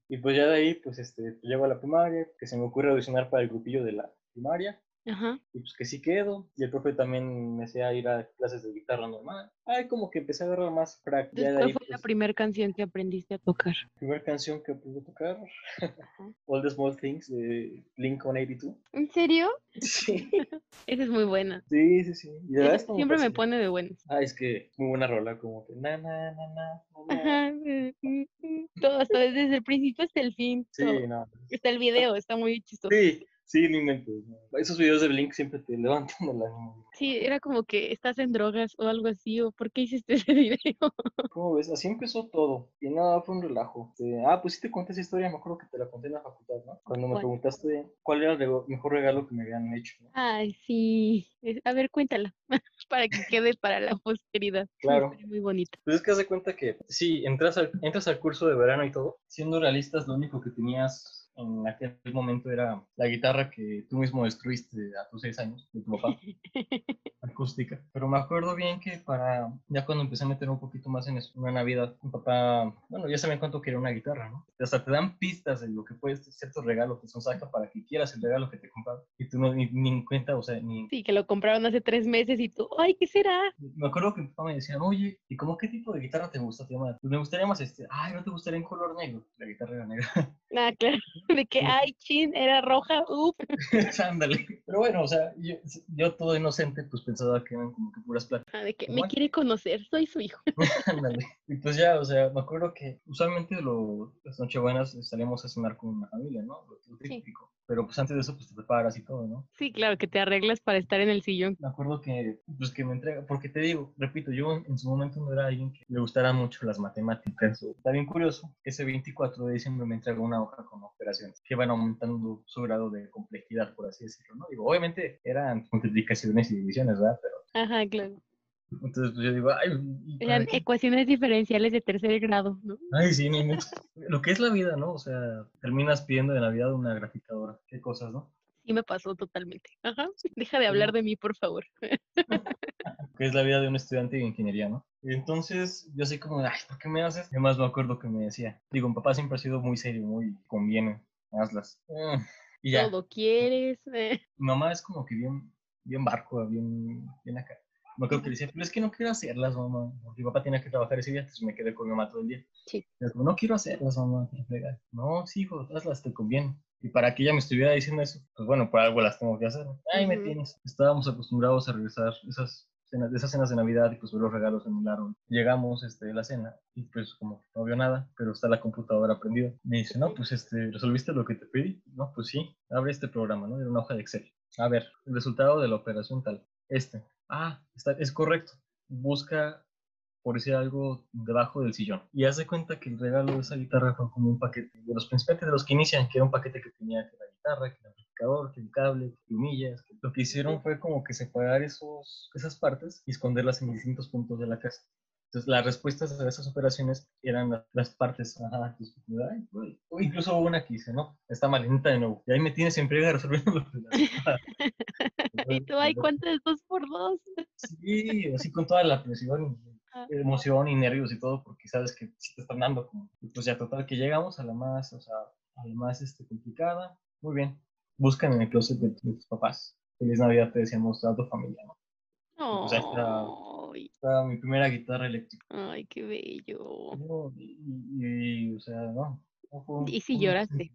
Y pues ya de ahí, pues este, llego a la primaria, que se me ocurre audicionar para el grupillo de la primaria. Ajá. Y pues que sí quedo. Y el profe también me hacía ir a clases de guitarra normal. Ay, como que empecé a agarrar más práctica. ¿Cuál fue la pues primera canción que aprendiste a tocar? La primera canción que aprendí a tocar, (laughs) All the Small Things de Blink-182. ¿En serio? (laughs) Sí. (laughs) Esa es muy buena. Sí, sí, sí. Y de siempre me pone de buenas. Ah, es que muy buena rola, como que na, na, na, na. Ajá. Todo, hasta desde el principio hasta el fin. Sí, no. Está el video, está muy chistoso. Sí, Sí, no inventes. Esos videos de Blink siempre te levantan el ánimo. Sí, era como que estás en drogas o algo así, o ¿por qué hiciste ese (laughs) video? ¿Cómo ves? Así empezó todo. Y nada, fue un relajo. Este, ah, pues sí te conté esa historia, me acuerdo que te la conté en la facultad, ¿no? Cuando me preguntaste cuál era el mejor regalo que me habían hecho. Ay, sí. A ver, cuéntala, (laughs) para que quede para la posteridad. Claro. Muy bonita. Pues es que haz cuenta que sí, entras al, entras al curso de verano y todo. Siendo realistas, lo único que tenías en aquel momento era la guitarra que tú mismo destruiste a tus seis años, de tu papá, (laughs) acústica. Pero me acuerdo bien que para, ya cuando empecé a meter un poquito más en eso, una Navidad, mi papá, bueno, ya saben cuánto quiere una guitarra, ¿no? Hasta te dan pistas de lo que puedes, ciertos regalos que son saca para que quieras el regalo que te compraron. Y tú no, ni, en cuenta, o sea, ni... Sí, que lo compraron hace tres meses y tú, ay, ¿qué será? Me acuerdo que mi papá me decía, oye, ¿y cómo qué tipo de guitarra te gusta? Pues me gustaría más este, ay, ¿no te gustaría en color negro? La guitarra era negra. Ah, claro. (laughs) de que, ay, chin, era roja, uff. (laughs) Ándale. Pero bueno, o sea, yo, yo, todo inocente, pues pensaba que eran como que puras pláticas. Ah, de que me quiere conocer, soy su hijo. (laughs) Ándale. y pues ya, o sea, me acuerdo que usualmente lo, las nochebuenas salíamos a cenar con una familia, ¿no? Lo, típico. Pero pues antes de eso, pues te preparas y todo, ¿no? Sí, claro, que te arreglas para estar en el sillón. Me acuerdo que, pues que me entrega, porque te digo, repito, yo en su momento no era alguien que le gustara mucho las matemáticas. Está bien curioso, ese 24 de diciembre me entrega una hoja con operaciones que van aumentando su grado de complejidad, por así decirlo, ¿no? Digo, obviamente eran multiplicaciones y divisiones, ¿verdad? Pero... Ajá, claro. Entonces, pues yo digo, ay. Eran ecuaciones diferenciales de tercer grado, ¿no? Ay, sí, ni mucho. Lo que es la vida, ¿no? O sea, terminas pidiendo de Navidad una graficadora. Qué cosas, ¿no? Sí, me pasó totalmente. Ajá. Deja de hablar de mí, por favor. (laughs) que es la vida de un estudiante de ingeniería, ¿no? Y entonces, yo así como, ay, ¿por qué me haces? Y además me acuerdo que me decía, digo, mi papá siempre ha sido muy serio, muy conviene, hazlas. Mm, y ya. Todo quieres. Eh. Mi mamá es como que bien, bien barco, bien, bien acá. Me acuerdo que le decía, pero es que no quiero hacerlas, mamá. Mi papá tenía que trabajar ese día, entonces me quedé con mi mamá todo el día. Sí. Pero no quiero hacerlas, mamá. No, sí, hijo, hazlas, te conviene. Y para que ella me estuviera diciendo eso, pues bueno, por algo las tengo que hacer. Ahí me tienes. Estábamos acostumbrados a regresar esas cenas, de esas cenas de Navidad y pues ver los regalos en el árbol. Llegamos este, a la cena y pues como no vio nada, pero está la computadora prendida. Me dice, no, pues este, ¿resolviste lo que te pedí? No, pues sí, abre este programa, ¿no? Era una hoja de Excel. A ver, el resultado de la operación tal. Este ah, está, es correcto, busca por decir algo debajo del sillón. Y hace cuenta que el regalo de esa guitarra fue como un paquete de los principiantes de los que inician, que era un paquete que tenía que la guitarra, que el amplificador, que el cable, que plumillas. lo que hicieron fue como que separar esos, esas partes y esconderlas en distintos puntos de la casa. Entonces, las respuestas a esas operaciones eran las, partes, ajá, pues, o incluso hubo una que dice, no, está malinita de nuevo. Y ahí me tienes en friega resolviendo los (laughs) Y tú, ay, ¿cuánto es dos por dos? Sí, así con toda la presión, ah. emoción y nervios y todo, porque sabes que sí te están dando. Como, pues ya, total, que llegamos a la más, o sea, a la más este, complicada. Muy bien, buscan en el closet de, tus papás. Feliz Navidad, te decíamos a tu familia, ¿no? Pues era mi primera guitarra eléctrica. Ay, qué bello. y, o sea, no. ¿Y si lloraste?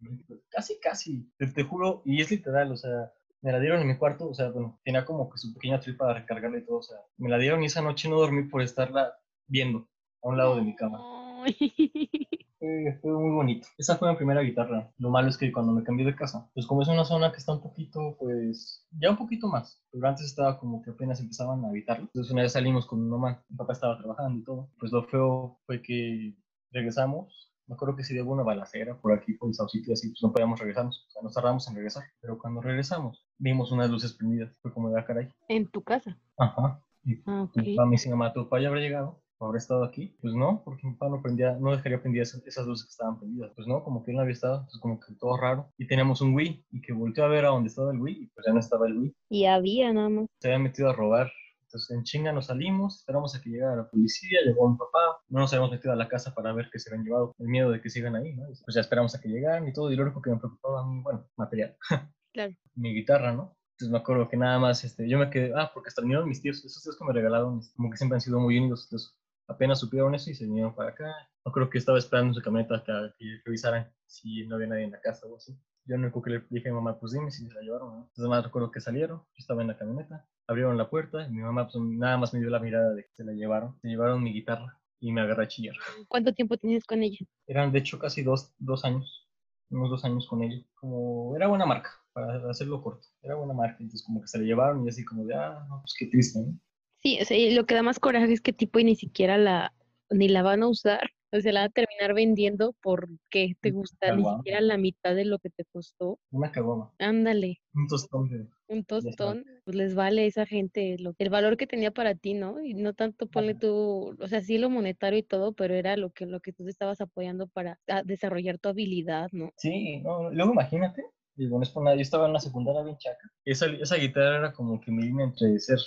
Casi, casi. Te, juro, y es literal, o sea, me la dieron en mi cuarto, o sea, bueno, tenía como que su pequeña trip para recargarla y todo, o sea, me la dieron y esa noche no dormí por estarla viendo a un lado de mi cama. (laughs) fue muy bonito. Esa fue mi primera guitarra. Lo malo es que cuando me cambié de casa, pues como es una zona que está un poquito, pues ya un poquito más, pero antes estaba como que apenas empezaban a habitarlo. Entonces una vez salimos con mi mamá, mi papá estaba trabajando y todo. Pues lo feo fue que regresamos. Me acuerdo que se dio una balacera por aquí, por el Saucito y así, pues no podíamos regresarnos. O sea, nos tardamos en regresar. Pero cuando regresamos, vimos unas luces prendidas. Fue como de, ah, caray. ¿En tu casa? Ajá. Y ah, okay. mi me dice, mamá, tu papá ya habrá llegado habrá estado aquí? Pues no, porque mi papá no prendía, no dejaría prender esas, esas, luces que estaban prendidas. Pues no, como que él no había estado, entonces como que todo raro. Y teníamos un Wii, y que volteó a ver a dónde estaba el Wii, y pues ya no estaba el Wii. Y había nada más. Se había metido a robar. Entonces en chinga nos salimos, esperamos a que llegara la policía, llegó mi papá, no nos habíamos metido a la casa para ver que se habían llevado, el miedo de que sigan ahí, ¿no? Pues ya esperamos a que llegaran y todo, y lo único que me preocupaba a mí, bueno, material. (laughs) Claro. Mi guitarra, ¿no? Entonces me acuerdo que nada más, este, yo me quedé, ah, porque hasta mis tíos, esos tíos que me regalaron, como que siempre han sido muy unidos, entonces apenas supieron eso y se vinieron para acá. No creo que estaba esperando en su camioneta que, que revisaran si no había nadie en la casa o así. Yo no que le dije a mi mamá, pues dime si se la llevaron. ¿no? Entonces me recuerdo que salieron, yo estaba en la camioneta, abrieron la puerta y mi mamá pues, nada más me dio la mirada de que se la llevaron. Se llevaron mi guitarra y me agarré a chillar. ¿Cuánto tiempo tienes con ella? Eran de hecho casi dos, dos años, unos dos años con ella. Como era buena marca, para hacerlo corto. Era buena marca, entonces como que se la llevaron y así como de, ah, no, pues qué triste, ¿no? Sí, o sea, lo que da más coraje es que tipo y ni siquiera la, ni la van a usar. O sea, la van a terminar vendiendo porque te gusta ni siquiera la mitad de lo que te costó. Una caguama. Ándale. Un tostón de... Un tostón, pues les vale a esa gente lo, el valor que tenía para ti, ¿no? Y no tanto ponle tú, o sea, sí lo monetario y todo, pero era lo que, lo que tú estabas apoyando para ah, desarrollar tu habilidad, ¿no? Sí, no, luego imagínate, digo, no es por nada, yo estaba en una secundaria bien chaca. Esa, esa guitarra era como que mi línea entre ser,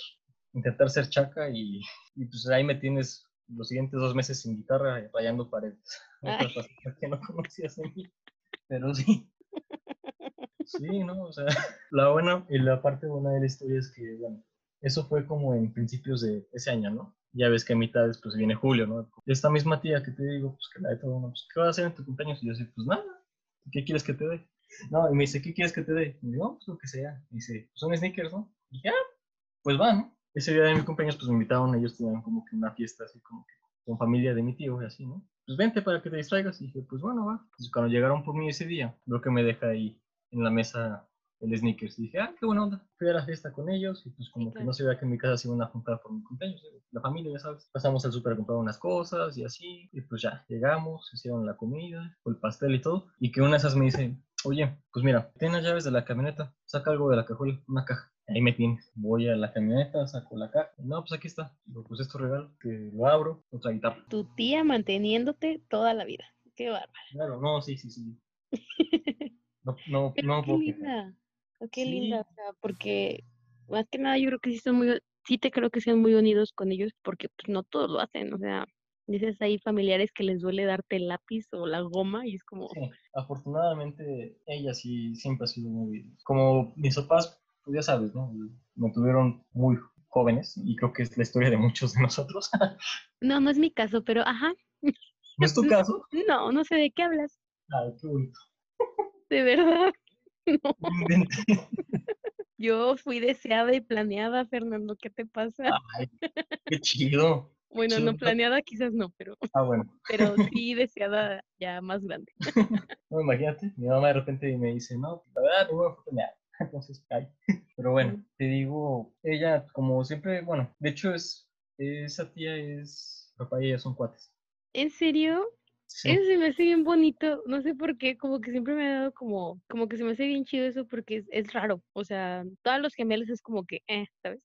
intentar ser chaca y, y pues ahí me tienes los siguientes dos meses sin guitarra rayando paredes. que no conocías a mí, pero sí. (laughs) Sí, ¿no? O sea, la buena y la parte buena de la historia es que, bueno, eso fue como en principios de ese año, ¿no? Ya ves que a mitad después viene julio, ¿no? Esta misma tía que te digo, pues que la de todo, ¿no? Pues, ¿qué vas a hacer en tu cumpleaños? Y yo sé, pues nada, ¿qué quieres que te dé? No, y me dice, ¿qué quieres que te dé? Y digo, pues lo que sea. Y dice, pues son sneakers, ¿no? Y ya, pues va, ¿no? Ese día de mi cumpleaños, pues me invitaron, ellos tenían como que una fiesta así como que con familia de mi tío y así, ¿no? Pues vente para que te distraigas. Y dije, pues bueno, va. Entonces cuando llegaron por mí ese día, veo que me deja ahí en la mesa el sneakers. Y dije, ah, qué buena onda. Fui a la fiesta con ellos y pues como que no se veía que en mi casa se iban a juntar por mi cumpleaños. La familia, ya sabes. Pasamos al súper a comprar unas cosas y así. Y pues ya, llegamos, hicieron la comida, el pastel y todo. Y que una de esas me dice, oye, pues mira, tienes las llaves de la camioneta, saca algo de la cajuela, una caja. Ahí me tienes. Voy a la camioneta, saco la caja. No, pues aquí está. Lo puse tu regalo, que lo abro, otra guitarra. Tu tía manteniéndote toda la vida. Qué bárbaro. Claro, no, sí, sí, sí. (laughs) No, no, no. Qué linda. Qué linda, o sea, porque más que nada yo creo que sí son muy, sí te creo que sean muy unidos con ellos porque pues no todos lo hacen, o sea, dices hay familiares que les duele darte el lápiz o la goma y es como... Sí, afortunadamente ella sí siempre ha sido muy... Como mis papás pues ya sabes, ¿no? Me tuvieron muy jóvenes y creo que es la historia de muchos de nosotros. (laughs) no, no es mi caso, pero ajá. ¿No es tu (laughs) caso? No, no sé de qué hablas. Ay, qué bonito. De verdad. (laughs) No. Yo fui deseada y planeada, Fernando, ¿qué te pasa? Ay, qué chido. Bueno, no planeada quizás no, pero, ah, bueno. pero sí deseada ya más grande. No, imagínate, mi mamá de repente me dice, no, la verdad, no voy a planear (laughs) entonces cae. Pero bueno, te digo, ella como siempre, bueno, de hecho es, esa tía es, papá y ella son cuates. ¿En serio? Eso se me hace bien bonito, no sé por qué, como que siempre me ha dado como, como que se me hace bien chido eso porque es, es raro, o sea, todos los gemelos es como que, eh, ¿sabes?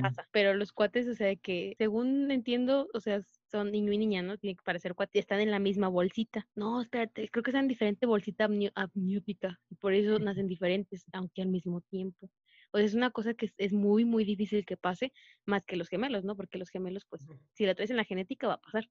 Pasa, pero los cuates, o sea, que según entiendo, o sea, son niño y niña, ¿no? Tiene que parecer cuate, están en la misma bolsita. No, espérate, creo que están en diferente bolsita amniótica y por eso nacen diferentes, aunque al mismo tiempo. O sea, es una cosa que es, muy, muy difícil que pase, más que los gemelos, ¿no? Porque los gemelos, pues, si la traes en la genética va a pasar,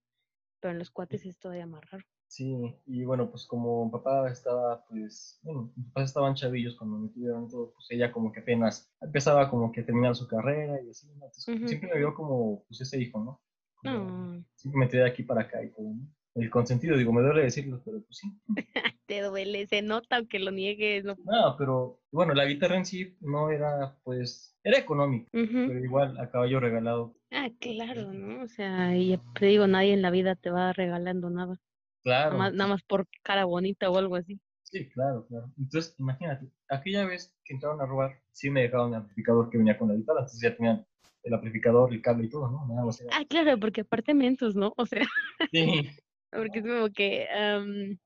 pero en los cuates es todavía más raro. Sí, y bueno, pues como papá estaba, pues, bueno, mis papás estaban chavillos cuando me tuvieron todo, pues ella como que apenas empezaba como que a terminar su carrera y así, ¿no? Entonces, siempre me vio como, pues, ese hijo, ¿no? Mm. Siempre me tiré de aquí para acá y todo, ¿no? El consentido, digo, me duele decirlo, pero pues sí. (laughs) Te duele, se nota aunque lo niegues. No, no pero bueno, la guitarra en sí no era, pues, era económica, pero igual a caballo regalado. Ah, claro, ¿no? O sea, y te digo, nadie en la vida te va regalando nada. Claro. Nada más, por cara bonita o algo así. Sí, claro, claro. Entonces, imagínate, aquella vez que entraron a robar, sí me dejaron el amplificador que venía con la guitarra, entonces ya tenían el amplificador, el cable y todo, ¿no? Nada más Ah, claro, porque aparte mentos, ¿no? O sea. Sí. Porque es como que,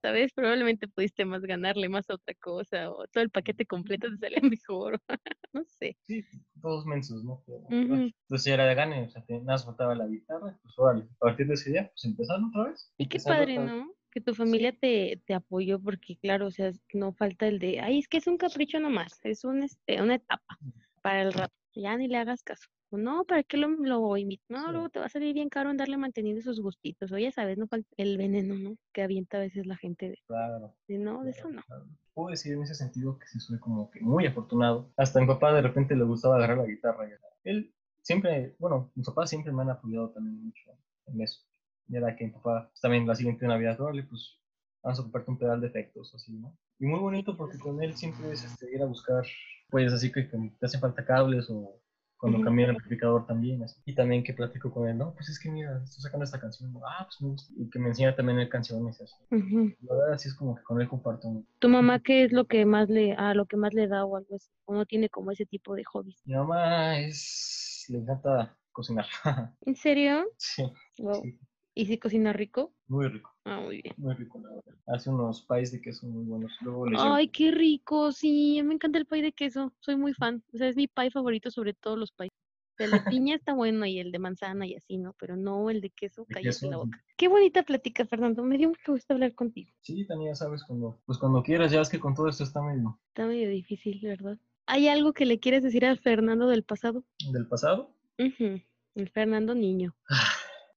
¿sabes? Probablemente pudiste más ganarle más a otra cosa, o todo el paquete completo te salía (laughs) mejor, no sé. Sí, todos mensos, ¿no? Entonces ya era de gane, o sea, nada más faltaba la guitarra, pues órale, a partir de ese día, pues empezaron otra vez. Y qué padre, ¿no? Que tu familia te, te apoyó, porque claro, o sea, no falta el de, ay, es que es un capricho nomás, es un, este, una etapa para el rato, ya ni le hagas caso. No, ¿para qué lo, lo invito? No, luego te va a salir bien caro andarle manteniendo esos gustitos. O ya sabes, ¿no? El veneno, ¿no? Que avienta a veces la gente. De, claro. no, de eso no. Puedo decir en ese sentido que sí soy como que muy afortunado. Hasta mi papá de repente le gustaba agarrar la guitarra. Él siempre, bueno, mis papás siempre me han apoyado también mucho en eso. Y era que mi papá pues, también la siguiente Navidad, pues vamos a comprarte un pedal de efectos, así, ¿no? Y muy bonito porque con él siempre es este, ir a buscar, pues así que, te hacen falta cables o cuando cambia el amplificador también. Así. Y también que platico con él, no, pues es que mira, estoy sacando esta canción, ah, pues me gusta. Y que me enseña también el canciones. Así. La verdad, así es como que con él comparto. ¿Tu mamá qué es lo que más le, a lo que más le da o algo así? ¿O no tiene como ese tipo de hobbies? Mi mamá es, le encanta cocinar. (laughs) ¿En serio? Sí. sí. ¿Y si cocina rico? Muy rico. Ah, muy bien. Muy rico, la verdad. Hace unos pies de queso muy buenos. Luego Ay, qué rico. Sí, me encanta el pie de queso. Soy muy fan. O sea, es mi pie favorito sobre todos los pies. El de (laughs) piña está bueno y el de manzana y así, ¿no? Pero no el de queso, cállate la boca. Qué bonita plática, Fernando. Me dio mucho gusto hablar contigo. Sí, Tania, sabes, cuando, pues cuando quieras, ya es que con todo esto está medio... Está medio difícil, ¿verdad? ¿Hay algo que le quieres decir al Fernando del pasado? ¿Del pasado? El Fernando niño.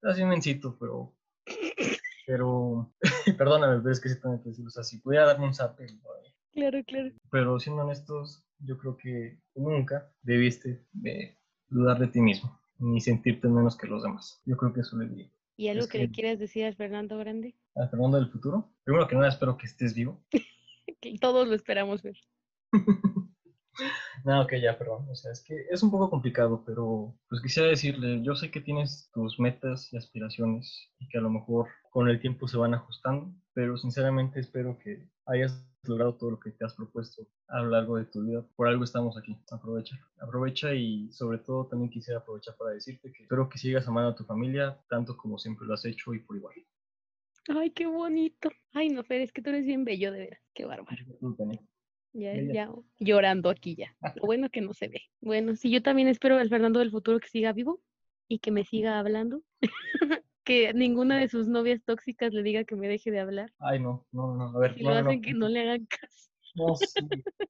Así mencito, pero. Pero. (laughs) perdóname, pero es que sí tengo que decirlo. O sea, si pudiera darme un zap. Claro, claro. Pero siendo honestos, yo creo que nunca debiste de dudar de ti mismo, ni sentirte menos que los demás. Yo creo que eso le diría. ¿Y algo que, le quieras decir al Fernando Grande? Al Fernando del futuro. Primero que nada, espero que estés vivo. que (laughs) todos lo esperamos ver. (laughs) No, ok, ya, perdón. O sea, es que es un poco complicado, pero pues quisiera decirle, yo sé que tienes tus metas y aspiraciones y que a lo mejor con el tiempo se van ajustando, pero sinceramente espero que hayas logrado todo lo que te has propuesto a lo largo de tu vida. Por algo estamos aquí. Aprovecha. Aprovecha y sobre todo también quisiera aprovechar para decirte que espero que sigas amando a tu familia tanto como siempre lo has hecho y por igual. Ay, qué bonito. Ay, no, Fer, es que tú eres bien bello, de veras. Qué bárbaro. Ya, ya, llorando aquí ya. Lo bueno que no se ve. Bueno, sí, yo también espero al Fernando del futuro que siga vivo y que me siga hablando. (laughs) que ninguna de sus novias tóxicas le diga que me deje de hablar. Ay, no, no, no, a ver. Si lo hacen que no le hagan caso. No, sí.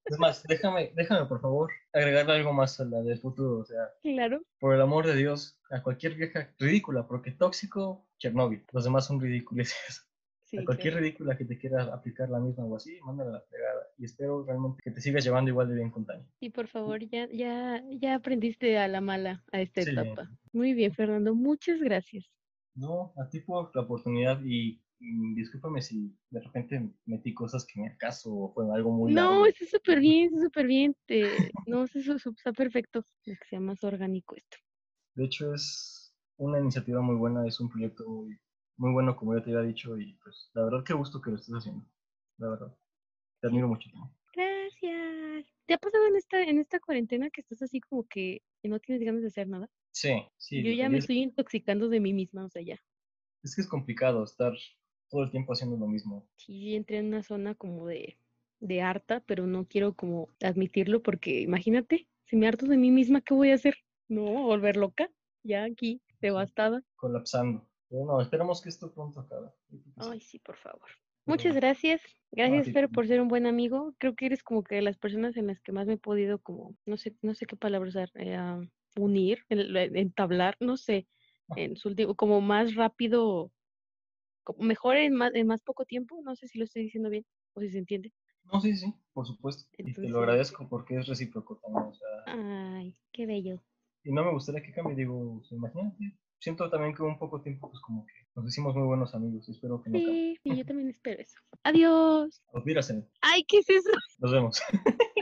Es más, déjame, déjame por favor agregarle algo más a la del futuro, o sea. Claro. Por el amor de Dios, a cualquier vieja ridícula, porque tóxico, Chernobyl. Los demás son ridículos. (laughs) a cualquier ridícula que te quiera aplicar la misma o así, mándala la pegada. Y espero realmente que te sigas llevando igual de bien con Tania. Y por favor, ya, ya, ya aprendiste a la mala a esta etapa. Muy bien, Fernando, muchas gracias. No, a ti por la oportunidad y, discúlpame si de repente metí cosas que me acaso o fue algo muy No, está súper bien, está súper bien. no, eso está perfecto, que sea más orgánico esto. De hecho, es una iniciativa muy buena, es un proyecto muy muy bueno, como ya te había dicho, y pues la verdad qué gusto que lo estés haciendo, la verdad. Te admiro mucho. Gracias. ¿Te ha pasado en esta, en esta cuarentena que estás así como que no tienes ganas de hacer nada? Sí, sí. Yo ya me estoy intoxicando de mí misma, o sea, ya. Es que es complicado estar todo el tiempo haciendo lo mismo. Sí, entré en una zona como de, de harta, pero no quiero como admitirlo porque imagínate, si me harto de mí misma, ¿qué voy a hacer? No, volver loca, ya aquí, devastada. Colapsando. Bueno, esperamos que esto pronto acabe. Ay, sí, por favor. Muchas gracias. Gracias, Fer, por ser un buen amigo. Creo que eres como que de las personas en las que más me he podido como, no sé, no sé qué palabra usar, eh, unir, entablar, no sé, en su último, como más rápido, mejor en más, en más poco tiempo. No sé si lo estoy diciendo bien o si se entiende. No, sí, sí, por supuesto. y te lo agradezco porque es recíproco también. O sea, Ay, qué bello. Y no me gustaría que cambie, digo, imagínate, siento también que un poco tiempo, pues como que nos hicimos muy buenos amigos. Espero que no. Sí, sí, yo también espero eso. Adiós. Ay, ¿qué es eso? Nos vemos. (laughs)